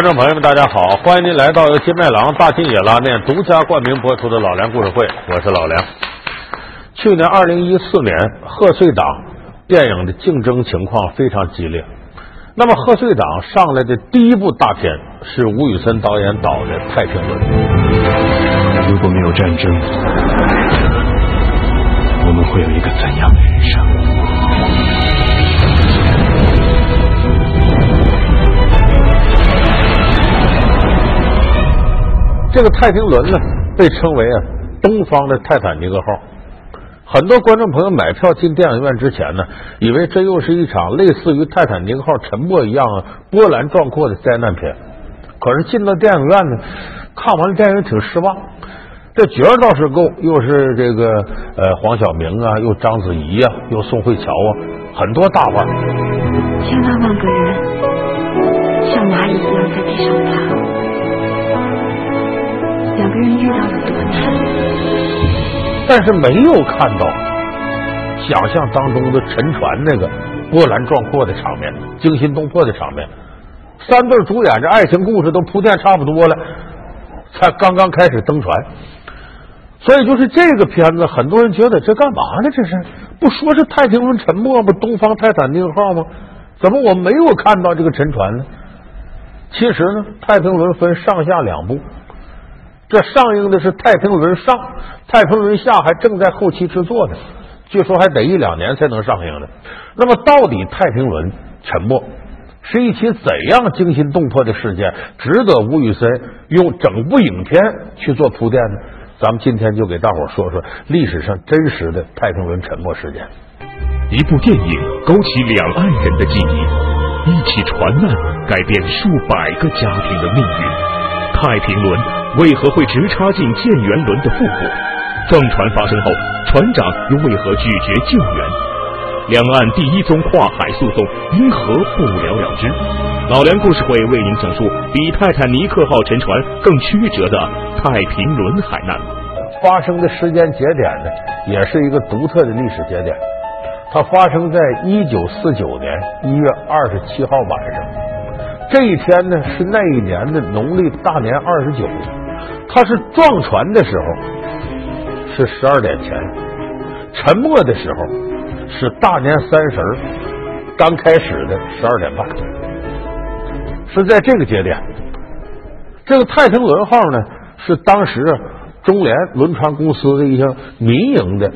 观众朋友们，大家好！欢迎您来到由金麦郎大金野拉面独家冠名播出的《老梁故事会》，我是老梁。去年二零一四年贺岁档电影的竞争情况非常激烈。那么贺岁档上来的第一部大片是吴宇森导演导的《太平轮》。如果没有战争，我们会有一个怎样的人生？这个太平轮呢，被称为啊东方的泰坦尼克号。很多观众朋友买票进电影院之前呢，以为这又是一场类似于泰坦尼克号沉没一样啊波澜壮阔的灾难片。可是进到电影院呢，看完了电影挺失望。这角儿倒是够，又是这个呃黄晓明啊，又章子怡啊，又宋慧乔啊，很多大腕。千万万个人像蚂蚁一样在地上爬，两个人遇到有多难？但是没有看到想象当中的沉船那个波澜壮阔的场面，惊心动魄的场面。三对主演这爱情故事都铺垫差不多了，才刚刚开始登船。所以就是这个片子，很多人觉得这干嘛呢？这是不说是太平轮沉没吗？东方泰坦尼克号吗？怎么我没有看到这个沉船呢？其实呢，太平轮分上下两部，这上映的是太平轮上，太平轮下还正在后期制作呢，据说还得一两年才能上映呢。那么到底太平轮沉没是一起怎样惊心动魄的事件，值得吴宇森用整部影片去做铺垫呢？咱们今天就给大伙说说历史上真实的太平轮沉没事件。一部电影勾起两岸人的记忆，一起船难改变数百个家庭的命运。太平轮为何会直插进建元轮的腹部？撞船发生后，船长又为何拒绝救援？两岸第一宗跨海诉讼因何不了了之？老梁故事会为您讲述比泰坦尼克号沉船更曲折的太平轮海难。发生的时间节点呢，也是一个独特的历史节点。它发生在一九四九年一月二十七号晚上，这一天呢是那一年的农历大年二十九。它是撞船的时候是十二点前，沉没的时候是大年三十刚开始的十二点半，是在这个节点。这个太平轮号呢是当时中联轮船公司的一项民营的。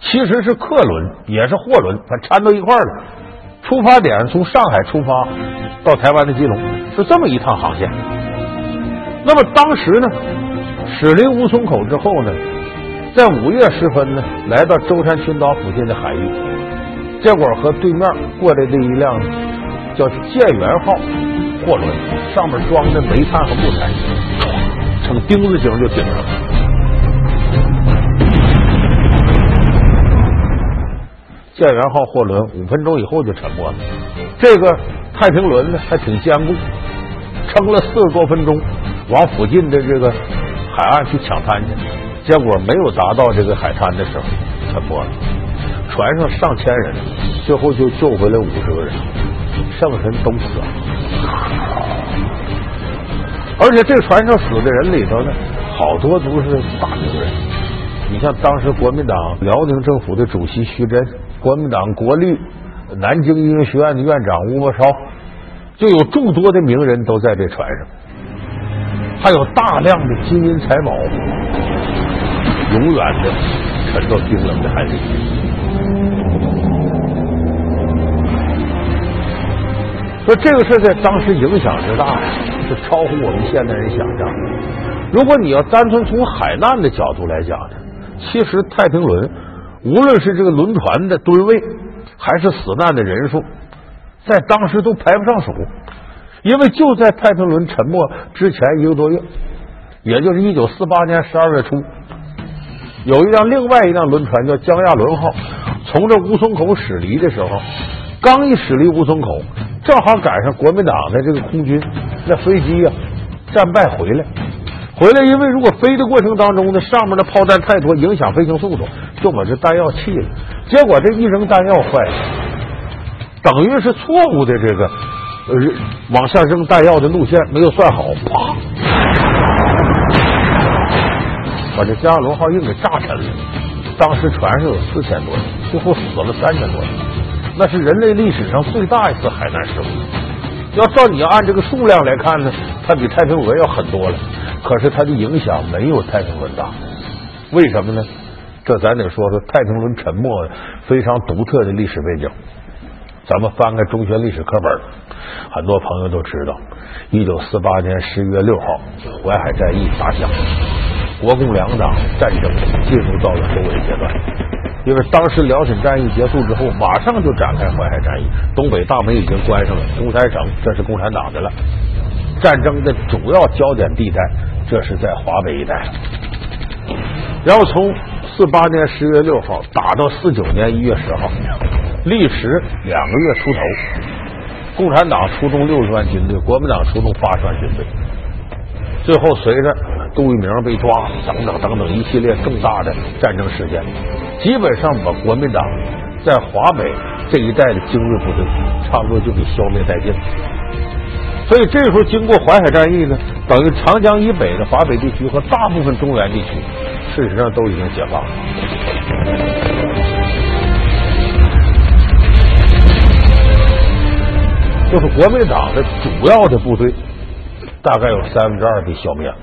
其实是客轮，也是货轮，它掺到一块了。出发点从上海出发到台湾的基隆，是这么一趟航线。那么当时呢，驶离吴淞口之后呢，在午夜时分呢，来到舟山群岛附近的海域，结果和对面过来的一辆叫建元号货轮，上面装的煤炭和木材，成钉子形就顶上了。建元号货轮五分钟以后就沉没了，这个太平轮呢还挺坚固，撑了四十多分钟，往附近的这个海岸去抢滩去，结果没有达到这个海滩的时候沉没了。船上上千人，最后就救回来五十个人，剩下人都死了。而且这个船上死的人里头呢，好多都是大名人，你像当时国民党辽宁政府的主席徐真。国民党国立南京音乐学院的院长吴伯超，就有众多的名人都在这船上，还有大量的金银财宝，永远的沉到冰冷的海里。说这个事在当时影响之大呀，是超乎我们现代人想象。如果你要单纯从海难的角度来讲呢，其实太平轮。无论是这个轮船的吨位，还是死难的人数，在当时都排不上数。因为就在太平轮沉没之前一个多月，也就是一九四八年十二月初，有一辆另外一辆轮船叫江亚轮号，从这吴淞口驶离的时候，刚一驶离吴淞口，正好赶上国民党的这个空军那飞机呀战败回来。回来，因为如果飞的过程当中呢，上面的炮弹太多，影响飞行速度，就把这弹药弃了。结果这一扔弹药坏了，等于是错误的这个呃往下扔弹药的路线没有算好，啪，把这加罗号硬给炸沉了。当时船上有四千多人，最后死了三千多人，那是人类历史上最大一次海难事故。要照你要按这个数量来看呢，它比太平轮要狠多了。可是它的影响没有太平轮大，为什么呢？这咱得说说太平轮沉没非常独特的历史背景。咱们翻开中学历史课本，很多朋友都知道，一九四八年十一月六号，淮海战役打响，国共两党战争进入到了收尾阶段。因为当时辽沈战役结束之后，马上就展开淮海战役，东北大门已经关上了，东三省这是共产党的了。战争的主要焦点地带，这是在华北一带。然后从四八年十月六号打到四九年一月十号，历时两个月出头。共产党出动六十万军队，国民党出动八十万军队。最后随着杜聿明被抓等等等等一系列重大的战争事件，基本上把国民党在华北这一带的精锐部队差不多就给消灭殆尽。所以这时候经过淮海战役呢，等于长江以北的华北地区和大部分中原地区，事实上都已经解放了。就是国民党的主要的部队，大概有三分之二被消灭了。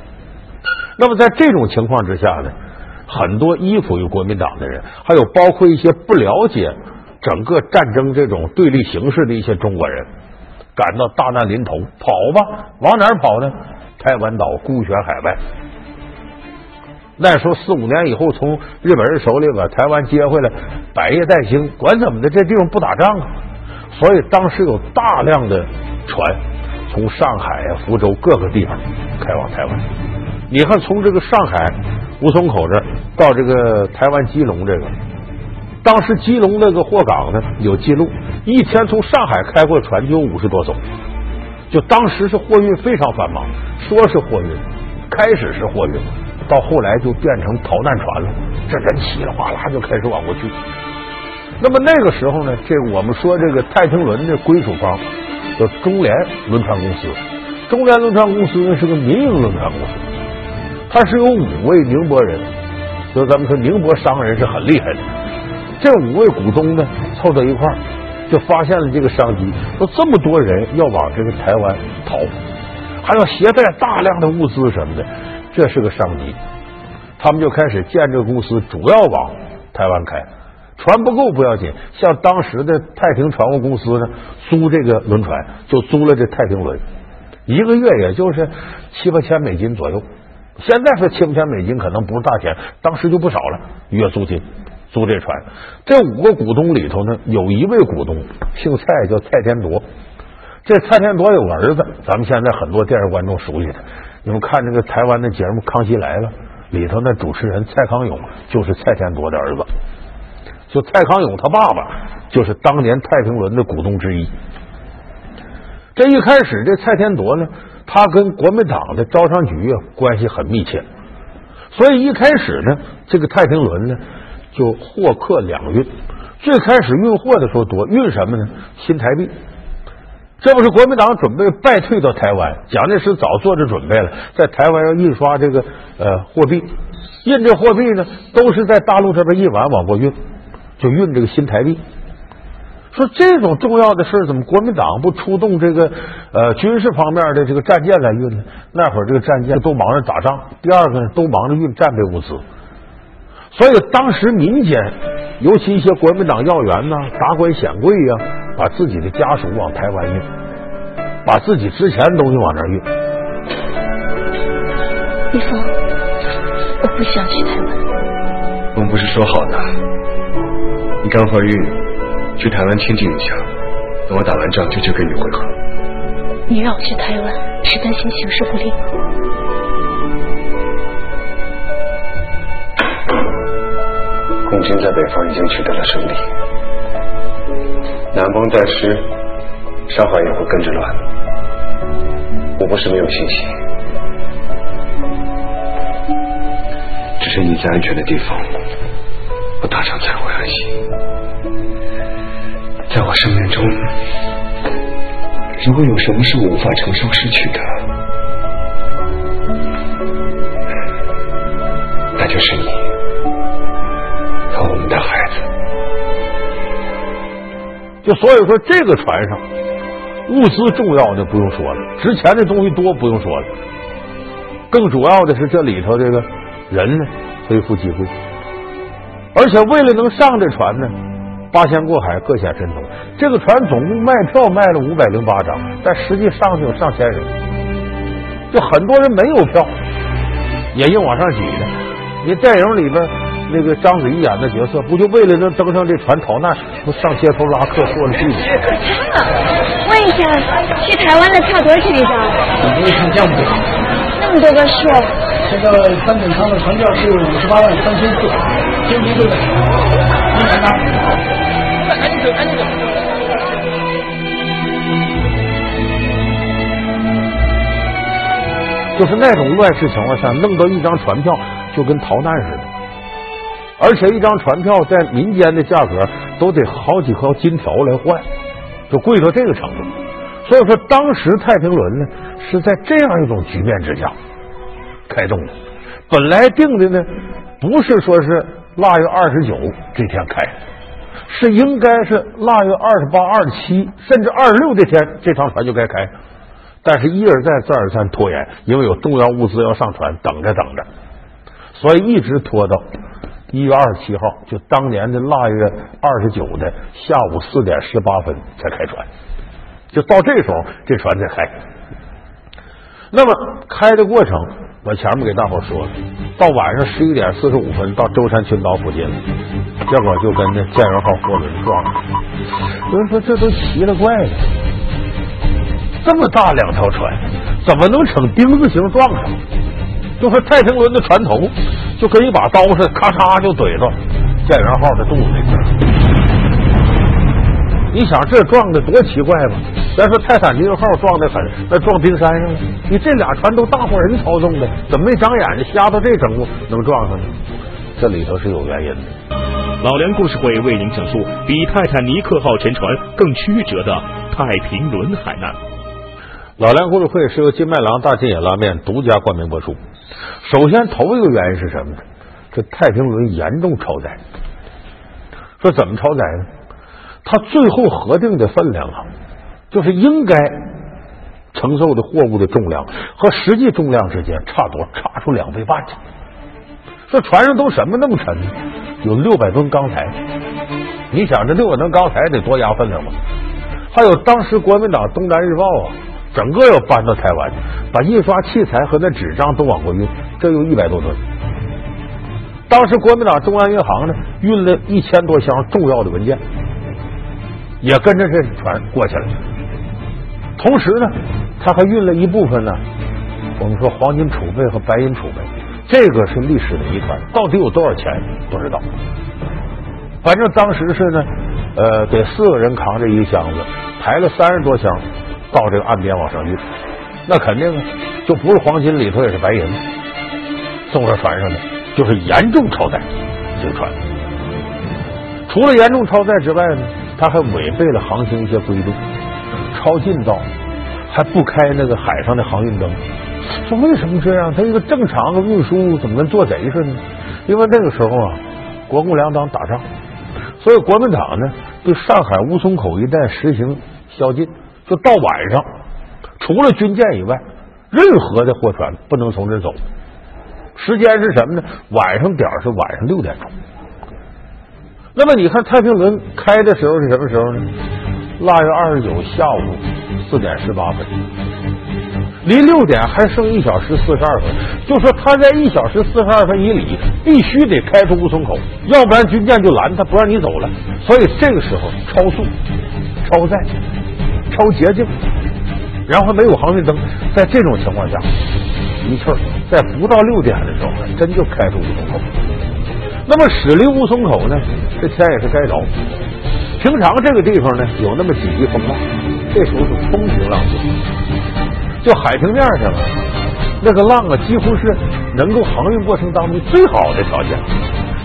那么在这种情况之下呢，很多依附于国民党的人，还有包括一些不了解整个战争这种对立形势的一些中国人，感到大难临头，跑吧，往哪儿跑呢？台湾岛孤悬海外。那时候四五年以后，从日本人手里把台湾接回来，百业待兴，管怎么的，这地方不打仗啊。所以当时有大量的船从上海啊、福州各个地方开往台湾。你看，从这个上海吴淞口这儿到这个台湾基隆这个，当时基隆那个货港呢有记录，一天从上海开过船就有五十多艘，就当时是货运非常繁忙。说是货运，开始是货运，到后来就变成逃难船了，这人稀里哗啦就开始往过去。那么那个时候呢，这我们说这个太平轮的归属方叫中联轮船公司。中联轮船公司呢是个民营轮船公司，它是有五位宁波人，就咱们说宁波商人是很厉害的。这五位股东呢凑到一块，就发现了这个商机，说这么多人要往这个台湾逃，还要携带大量的物资什么的，这是个商机。他们就开始建这个公司，主要往台湾开。船不够不要紧，像当时的太平船务公司呢，租这个轮船就租了这太平轮，一个月也就是七八千美金左右。现在说七八千美金可能不是大钱，当时就不少了。月租金租这船，这五个股东里头呢，有一位股东姓蔡，叫蔡天铎。这蔡天铎有个儿子，咱们现在很多电视观众熟悉他。你们看这个台湾的节目《康熙来了》里头那主持人蔡康永，就是蔡天铎的儿子。就蔡康永他爸爸就是当年太平轮的股东之一。这一开始，这蔡天铎呢，他跟国民党的招商局啊关系很密切，所以一开始呢，这个太平轮呢就货客两运。最开始运货的时候多，运什么呢？新台币。这不是国民党准备败退到台湾，蒋介石早做着准备了，在台湾要印刷这个呃货币，印这货币呢，都是在大陆这边印完往过运。就运这个新台币，说这种重要的事怎么国民党不出动这个呃军事方面的这个战舰来运呢？那会儿这个战舰都忙着打仗，第二个呢都忙着运战备物资，所以当时民间，尤其一些国民党要员呐、达官显贵呀，把自己的家属往台湾运，把自己值钱的东西往那儿运。一峰，我不想去台湾。我们不是说好的？你刚怀孕，去台湾清静一下，等我打完仗就去跟你会合。你让我去台湾，是担心形势不利吗？共军在北方已经取得了胜利，南方待失，上海也会跟着乱。我不是没有信心，只是你在安全的地方，我打仗才会安心。在我生命中，如果有什么是我无法承受失去的，那就是你和我们的孩子。就所以说，这个船上物资重要的不用说了，值钱的东西多不用说了，更主要的是这里头这个人呢非富即贵，而且为了能上这船呢，八仙过海各显神通。这个船总共卖票卖了五百零八张，但实际上去有上千人，就很多人没有票，也硬往上挤的。你电影里边那个章子怡演的角色，不就为了能登上这船逃难，不上街头拉客过了去吗？问一下，去台湾的票多少钱一张？你可以看项目表，那么多个数，现在三等舱的船票是五十八万三千四，先提这个。赶紧走，赶紧走。就是那种乱世情况下，弄到一张船票就跟逃难似的，而且一张船票在民间的价格都得好几颗金条来换，就贵到这个程度。所以说，当时太平轮呢是在这样一种局面之下开动的。本来定的呢不是说是腊月二十九这天开，是应该是腊月二十八、二十七，甚至二十六这天，这趟船就该开。但是，一而再，再而三拖延，因为有重要物资要上船，等着等着，所以一直拖到一月二十七号，就当年的腊月二十九的下午四点十八分才开船。就到这时候，这船才开。那么开的过程，我前面给大伙说了，到晚上十一点四十五分到舟山群岛附近了，结果就跟那建元号货轮撞上了。有人说这都奇了怪了。这么大两条船，怎么能成丁字形撞上？就说太平轮的船头就跟一把刀似的，咔嚓就怼到建元号的肚子里。你想这撞的多奇怪吧？咱说泰坦尼克号撞的狠，那撞冰山上了。你这俩船都大伙人操纵的，怎么没长眼睛瞎到这程度能撞上呢？这里头是有原因的。老梁故事会为您讲述比泰坦尼克号沉船更曲折的太平轮海难。老梁故事会是由金麦郎大金野拉面独家冠名播出。首先，头一个原因是什么呢？这太平轮严重超载。说怎么超载呢？他最后核定的分量啊，就是应该承受的货物的重量和实际重量之间差多差出两倍半去。说船上都什么那么沉呢？有六百吨钢材。你想这六百吨钢材得多压分量吧？还有当时国民党《东南日报》啊。整个要搬到台湾，把印刷器材和那纸张都往过运，这有一百多吨。当时国民党中央银行呢，运了一千多箱重要的文件，也跟着这船过去了。同时呢，他还运了一部分呢，我们说黄金储备和白银储备，这个是历史的谜团，到底有多少钱不知道。反正当时是呢，呃，给四个人扛着一个箱子，抬了三十多箱。到这个岸边往上运，那肯定啊就不是黄金里头也是白银，送上船上的就是严重超载。这船除了严重超载之外呢，他还违背了航行一些规定，超近道还不开那个海上的航运灯。说为什么这样？他一个正常的运输怎么跟做贼似的？因为那个时候啊，国共两党打仗，所以国民党呢对上海吴淞口一带实行宵禁。就到晚上，除了军舰以外，任何的货船不能从这走。时间是什么呢？晚上点是晚上六点钟。那么你看太平轮开的时候是什么时候呢？腊月二十九下午四点十八分，离六点还剩一小时四十二分。就说他在一小时四十二分以里必须得开出乌松口，要不然军舰就拦他，不让你走了。所以这个时候超速、超载。超捷径，然后没有航运灯，在这种情况下，一气儿在不到六点的时候，真就开出乌松口。那么驶离乌松口呢，这天也是该着。平常这个地方呢，有那么几级风浪，这时候是风平浪静，就海平面上那个浪啊，几乎是能够航运过程当中最好的条件。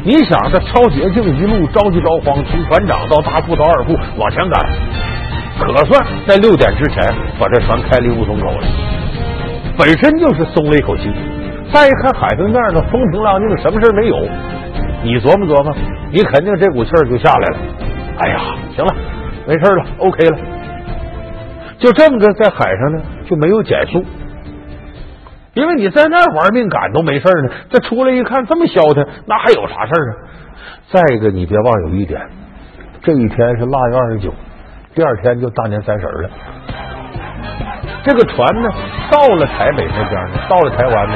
你想，这超捷径一路着急着慌，从船长到大副到二副往前赶。可算在六点之前把这船开离乌松口了。本身就是松了一口气。再一看海平面呢，风平浪静，什么事没有。你琢磨琢磨，你肯定这股气儿就下来了。哎呀，行了，没事了，OK 了。就这么着，在海上呢就没有减速，因为你在那玩命赶都没事呢。这出来一看这么消停，那还有啥事儿啊？再一个，你别忘有一点，这一天是腊月二十九，第二天就大年三十了。这个船呢，到了台北那边呢，到了台湾呢，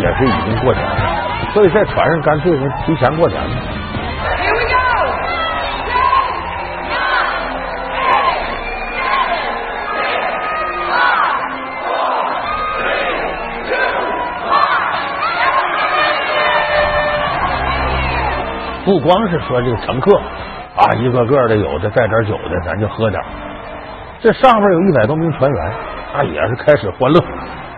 也是已经过年了，所以在船上干脆就提前过年了。不光是说这个乘客啊，一个个的有的带点酒的，咱就喝点。这上面有一百多名船员，那，也是开始欢乐。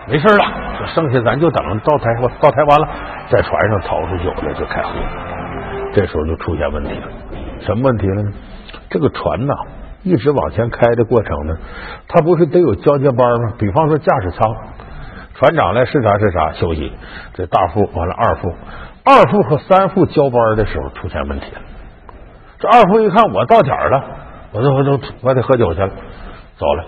没事了，这剩下咱就等到台到台湾了，在船上掏出酒来就开喝。这时候就出现问题了，什么问题了呢？这个船呐，一直往前开的过程呢，它不是得有交接班吗？比方说驾驶舱，船长来视察视察休息，这大副完了二副。二副和三副交班的时候出现问题了。这二副一看我到点儿了，我都我都我得喝酒去了，走了。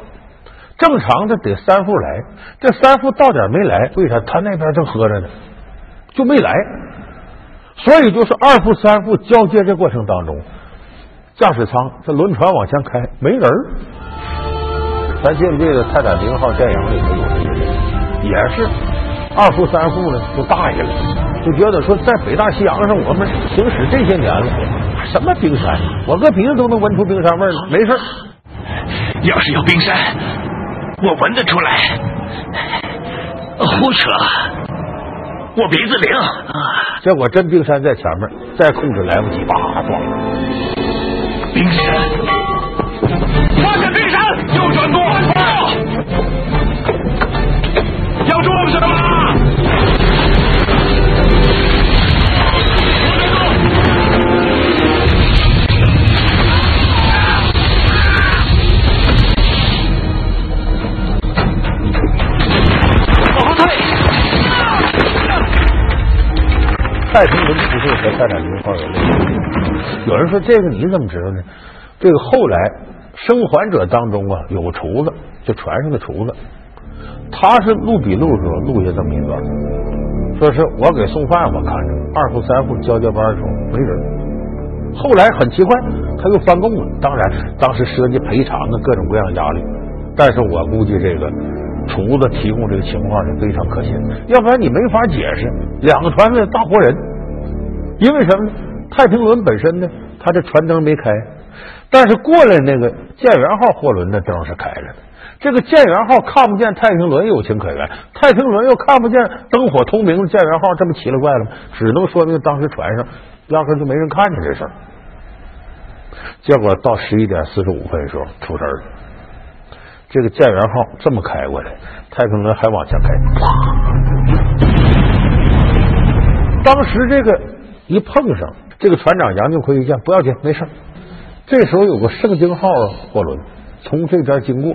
正常的得三副来，这三副到点没来，为啥？他那边正喝着呢，就没来。所以就是二副三副交接这过程当中，驾驶舱这轮船往前开没人儿咱记不记得《泰坦尼克号》电影里头有这个人，也是二副三副呢就大意了。就觉得说，在北大西洋上，我们行驶这些年了，什么冰山，我搁鼻子都能闻出冰山味了。没事要是有冰山，我闻得出来。胡扯，我鼻子灵。结果真冰山在前面，再控制来不及，叭撞了。冰山，发现冰山，右转舵，太平轮不是和泰坦尼克号有类似？有人说这个你怎么知道呢？这个后来生还者当中啊，有个厨子，就船上的厨子，他是录笔录的时候录下这么一段，说是我给送饭，我看着二副三副交接班的时候没人，后来很奇怪，他又翻供了。当然，当时涉及赔偿的各种各样的压力，但是我估计这个。厨子提供这个情况是非常可信，要不然你没法解释两个船的大活人。因为什么呢？太平轮本身呢，它这船灯没开，但是过来那个建元号货轮的灯是开着的。这个建元号看不见太平轮有情可原，太平轮又看不见灯火通明的建元号，这么奇了怪了吗？只能说明当时船上压根就没人看见这事。结果到十一点四十五分的时候出事了。这个建元号这么开过来，太平轮还往前开，当时这个一碰上，这个船长杨敬奎一见不要紧，没事。这时候有个圣经号货轮从这边经过，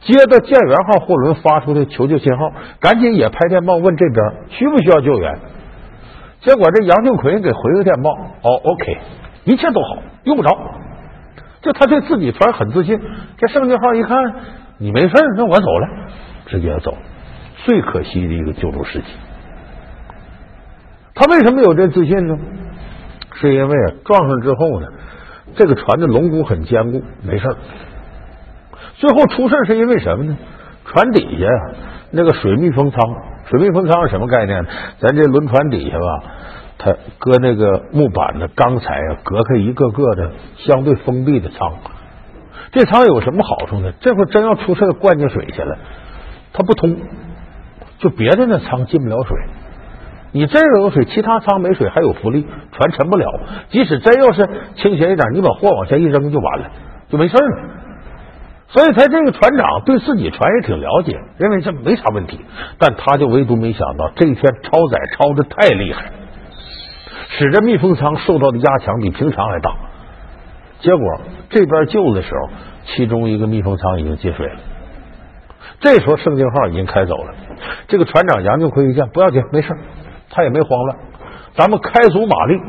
接到建元号货轮发出的求救信号，赶紧也拍电报问这边需不需要救援。结果这杨敬奎给回个电报，哦，OK，一切都好，用不着。就他对自己船很自信，这圣经号一看你没事那我走了，直接走。最可惜的一个救助事迹，他为什么有这自信呢？是因为啊撞上之后呢，这个船的龙骨很坚固，没事最后出事是因为什么呢？船底下呀那个水密封舱，水密封舱是什么概念？咱这轮船底下吧。它搁那个木板的钢材啊，隔开一个个的相对封闭的舱。这舱有什么好处呢？这会真要出事灌进水去了，它不通，就别的那舱进不了水。你这儿有水，其他舱没水，还有浮力，船沉不了。即使真要是倾斜一点，你把货往下一扔就完了，就没事了。所以他这个船长对自己船也挺了解，认为这没啥问题。但他就唯独没想到，这一天超载超的太厉害。使这密封舱受到的压强比平常还大，结果这边救的时候，其中一个密封舱已经进水了。这时候圣经号已经开走了，这个船长杨敬奎一见不要紧，没事，他也没慌乱，咱们开足马力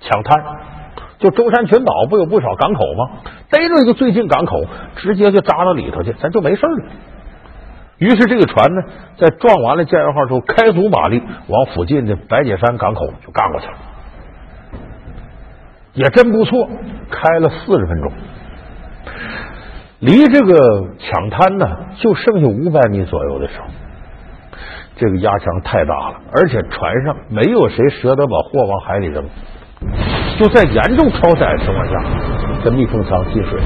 抢滩。就舟山群岛不有不少港口吗？逮着一个最近港口，直接就扎到里头去，咱就没事了。于是这个船呢，在撞完了建元号之后，开足马力往附近的白解山港口就干过去了，也真不错，开了四十分钟。离这个抢滩呢，就剩下五百米左右的时候，这个压强太大了，而且船上没有谁舍得把货往海里扔，就在严重超载的情况下，这密封舱进水，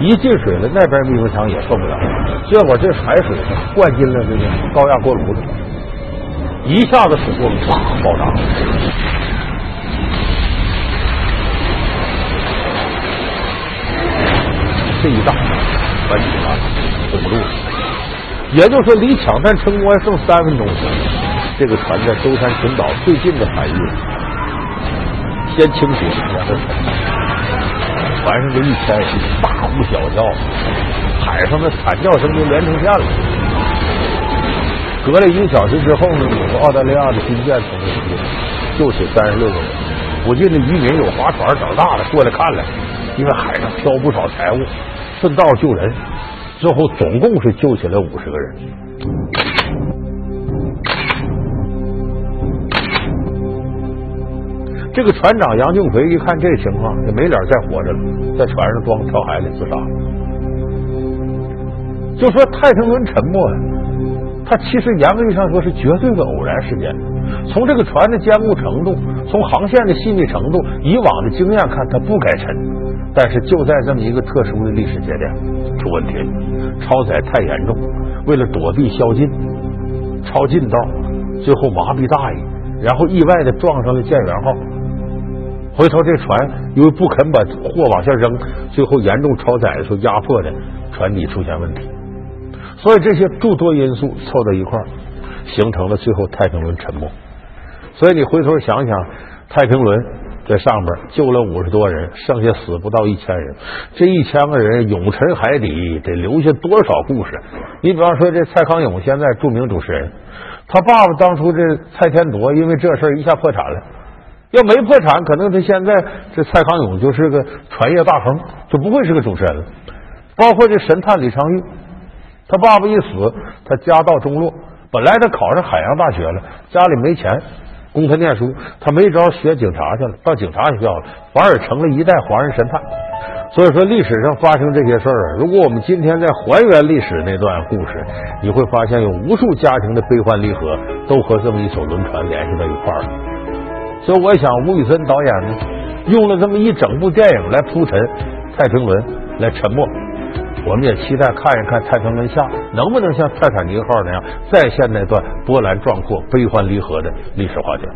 一进水了，那边密封舱也受不了，结果这海水灌进了这个高压锅炉子，一下子使锅炉爆炸了。这一炸，船底啊撑不住了。也就是说，离抢滩成功还剩三分钟，这个船在舟山群岛最近的海域先倾斜，然后船上这一千人大呼小叫，海上的惨叫声就连成片了。隔了一个小时之后呢，有个澳大利亚的军舰从那边救起三十六个人，附近的渔民有划船长大的过来看了，因为海上漂不少财物。顺道救人，最后总共是救起来五十个人。这个船长杨敬奎一看这情况，也没脸再活着了，在船上装跳海里自杀了。就说太平轮沉没呀，它其实严格意义上说是绝对的偶然事件。从这个船的坚固程度，从航线的细腻程度，以往的经验看，它不该沉。但是就在这么一个特殊的历史节点出问题了，超载太严重，为了躲避宵禁，超近道，最后麻痹大意，然后意外的撞上了建元号。回头这船因为不肯把货往下扔，最后严重超载的时候压迫的船底出现问题。所以这些诸多因素凑到一块儿，形成了最后太平轮沉没。所以你回头想想，太平轮。在上边救了五十多人，剩下死不到一千人。这一千个人永沉海底，得留下多少故事？你比方说，这蔡康永现在著名主持人，他爸爸当初这蔡天铎因为这事一下破产了。要没破产，可能他现在这蔡康永就是个传业大亨，就不会是个主持人了。包括这神探李昌钰，他爸爸一死，他家道中落。本来他考上海洋大学了，家里没钱。供他念书，他没招学警察去了，到警察学校了，反而成了一代华人神探。所以说，历史上发生这些事儿啊，如果我们今天再还原历史那段故事，你会发现有无数家庭的悲欢离合都和这么一艘轮船联系到一块儿了。所以，我想吴宇森导演呢，用了这么一整部电影来铺陈太平轮来沉没。我们也期待看一看太平轮下能不能像泰坦尼克号那样再现那段波澜壮阔、悲欢离合的历史画卷。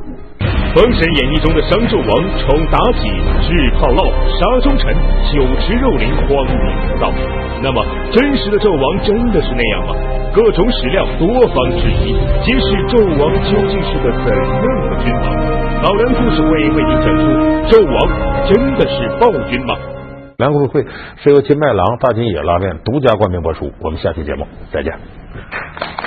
封神演义中的商纣王宠妲己，制炮烙，杀忠臣，酒池肉林，荒淫无道。那么，真实的纣王真的是那样吗？各种史料多方质疑，揭示纣王究竟是个怎样的君王？老梁故事会为您讲述：纣王真的是暴君吗？蓝故事会是由金麦郎大金野拉面独家冠名播出。我们下期节目再见。